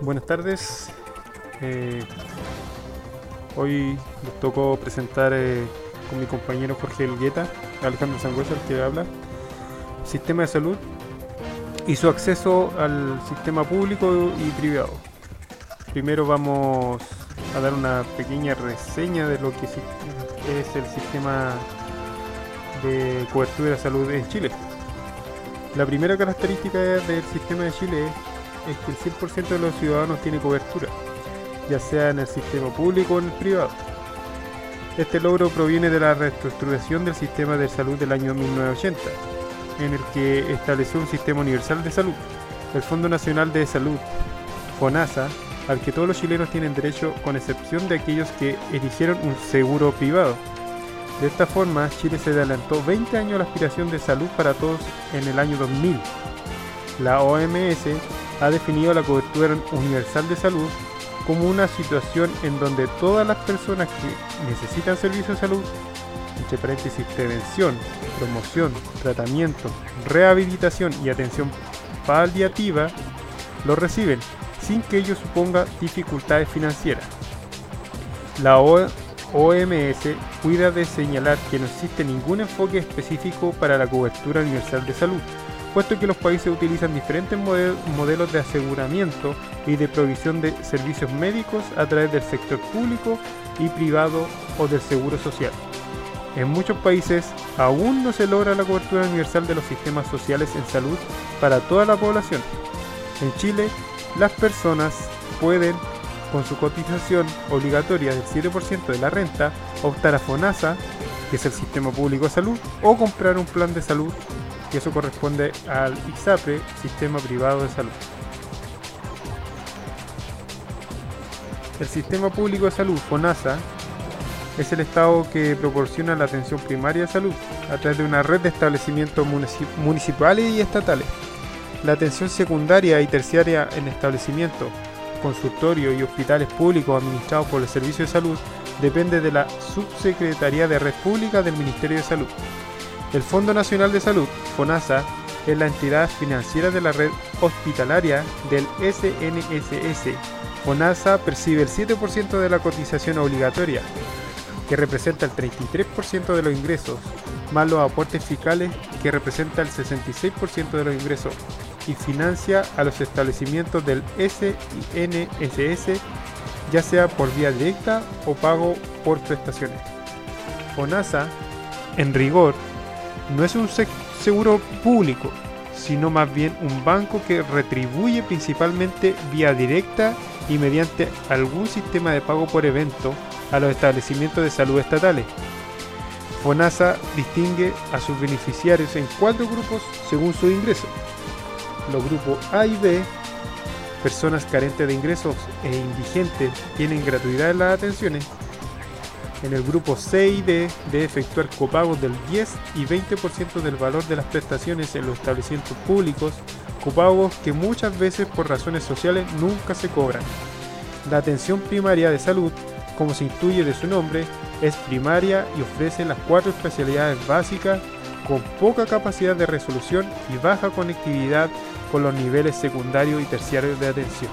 Buenas tardes. Eh, hoy nos tocó presentar eh, con mi compañero Jorge Elgueta, Alejandro Sangüesa, el que habla, sistema de salud y su acceso al sistema público y privado. Primero vamos a dar una pequeña reseña de lo que es el sistema de cobertura de salud en Chile. La primera característica del sistema de Chile es que el 100% de los ciudadanos tiene cobertura, ya sea en el sistema público o en el privado. Este logro proviene de la reestructuración del sistema de salud del año 1980, en el que estableció un sistema universal de salud, el Fondo Nacional de Salud, FONASA, al que todos los chilenos tienen derecho con excepción de aquellos que eligieron un seguro privado. De esta forma, Chile se adelantó 20 años a la aspiración de salud para todos en el año 2000. La OMS ha definido la cobertura universal de salud como una situación en donde todas las personas que necesitan servicios de salud, entre paréntesis prevención, promoción, tratamiento, rehabilitación y atención paliativa, lo reciben sin que ello suponga dificultades financieras. La OMS cuida de señalar que no existe ningún enfoque específico para la cobertura universal de salud, puesto que los países utilizan diferentes modelos de aseguramiento y de provisión de servicios médicos a través del sector público y privado o del seguro social. En muchos países aún no se logra la cobertura universal de los sistemas sociales en salud para toda la población. En Chile, las personas pueden, con su cotización obligatoria del 7% de la renta, optar a FONASA, que es el sistema público de salud, o comprar un plan de salud y eso corresponde al ISAPRE, Sistema Privado de Salud. El Sistema Público de Salud, FONASA, es el Estado que proporciona la atención primaria de salud a través de una red de establecimientos municipales y estatales. La atención secundaria y terciaria en establecimientos, consultorios y hospitales públicos administrados por el Servicio de Salud depende de la Subsecretaría de Red Pública del Ministerio de Salud. El Fondo Nacional de Salud, FONASA, es la entidad financiera de la red hospitalaria del SNSS. FONASA percibe el 7% de la cotización obligatoria, que representa el 33% de los ingresos, más los aportes fiscales, que representa el 66% de los ingresos, y financia a los establecimientos del SNSS, ya sea por vía directa o pago por prestaciones. FONASA, en rigor, no es un seguro público, sino más bien un banco que retribuye principalmente vía directa y mediante algún sistema de pago por evento a los establecimientos de salud estatales. FONASA distingue a sus beneficiarios en cuatro grupos según su ingreso. Los grupos A y B, personas carentes de ingresos e indigentes, tienen gratuidad en las atenciones en el grupo C y D debe efectuar copagos del 10 y 20% del valor de las prestaciones en los establecimientos públicos, copagos que muchas veces por razones sociales nunca se cobran. La atención primaria de salud, como se intuye de su nombre, es primaria y ofrece las cuatro especialidades básicas con poca capacidad de resolución y baja conectividad con los niveles secundarios y terciarios de atención.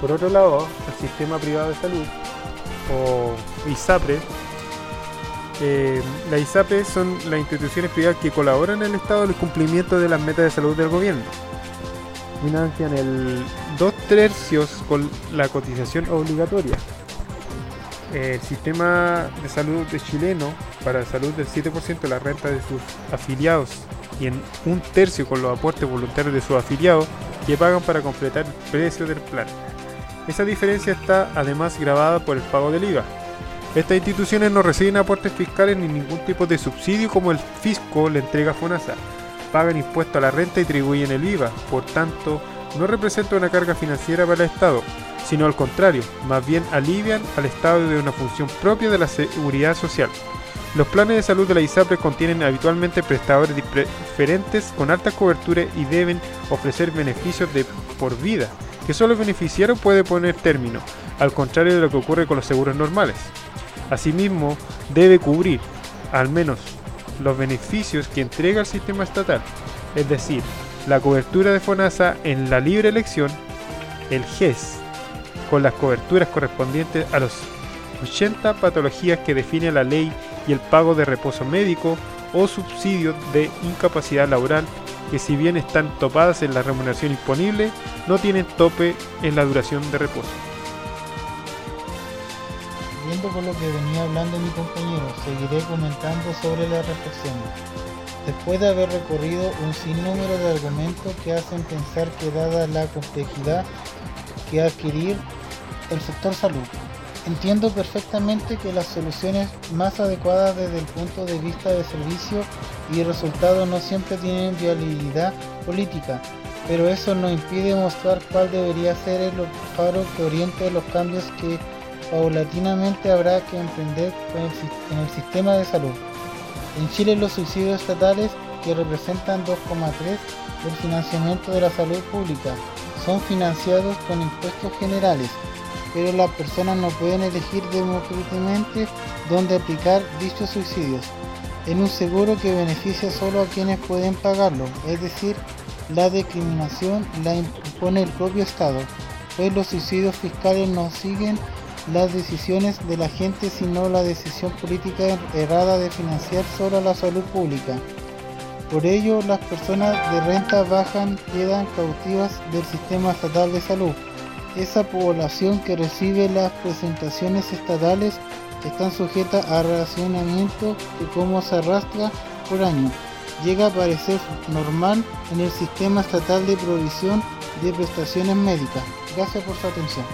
Por otro lado, el sistema privado de salud o ISAPRE. Eh, la ISAPRE son las instituciones privadas que colaboran en el Estado en el cumplimiento de las metas de salud del gobierno. Financian el 2 tercios con la cotización obligatoria. El sistema de salud de chileno para salud del 7% de la renta de sus afiliados y en un tercio con los aportes voluntarios de sus afiliados que pagan para completar el precio del plan. Esa diferencia está además grabada por el pago del IVA. Estas instituciones no reciben aportes fiscales ni ningún tipo de subsidio como el fisco le entrega a FONASA. Pagan impuesto a la renta y atribuyen el IVA, por tanto, no representa una carga financiera para el Estado, sino al contrario, más bien alivian al Estado de una función propia de la seguridad social. Los planes de salud de la ISAPRE contienen habitualmente prestadores diferentes con alta cobertura y deben ofrecer beneficios de por vida, que solo el beneficiario puede poner término, al contrario de lo que ocurre con los seguros normales. Asimismo, debe cubrir, al menos, los beneficios que entrega el sistema estatal, es decir, la cobertura de FONASA en la libre elección, el GES, con las coberturas correspondientes a los 80 patologías que define la ley y el pago de reposo médico o subsidios de incapacidad laboral que si bien están topadas en la remuneración disponible, no tienen tope en la duración de reposo. Viendo por lo que venía hablando mi compañero, seguiré comentando sobre la reflexión. Después de haber recorrido un sinnúmero de argumentos que hacen pensar que dada la complejidad que adquirir el sector salud, entiendo perfectamente que las soluciones más adecuadas desde el punto de vista de servicio y resultado no siempre tienen viabilidad política, pero eso no impide mostrar cuál debería ser el faro que oriente los cambios que paulatinamente habrá que emprender en el sistema de salud. En Chile los subsidios estatales, que representan 2,3 del financiamiento de la salud pública, son financiados con impuestos generales, pero las personas no pueden elegir democráticamente dónde aplicar dichos subsidios, en un seguro que beneficia solo a quienes pueden pagarlo, es decir, la discriminación la impone el propio Estado, pues los subsidios fiscales no siguen las decisiones de la gente, sino la decisión política errada de financiar solo la salud pública. Por ello, las personas de renta baja quedan cautivas del sistema estatal de salud. Esa población que recibe las presentaciones estatales están sujetas a racionamiento que como se arrastra por año, llega a parecer normal en el sistema estatal de provisión de prestaciones médicas. Gracias por su atención.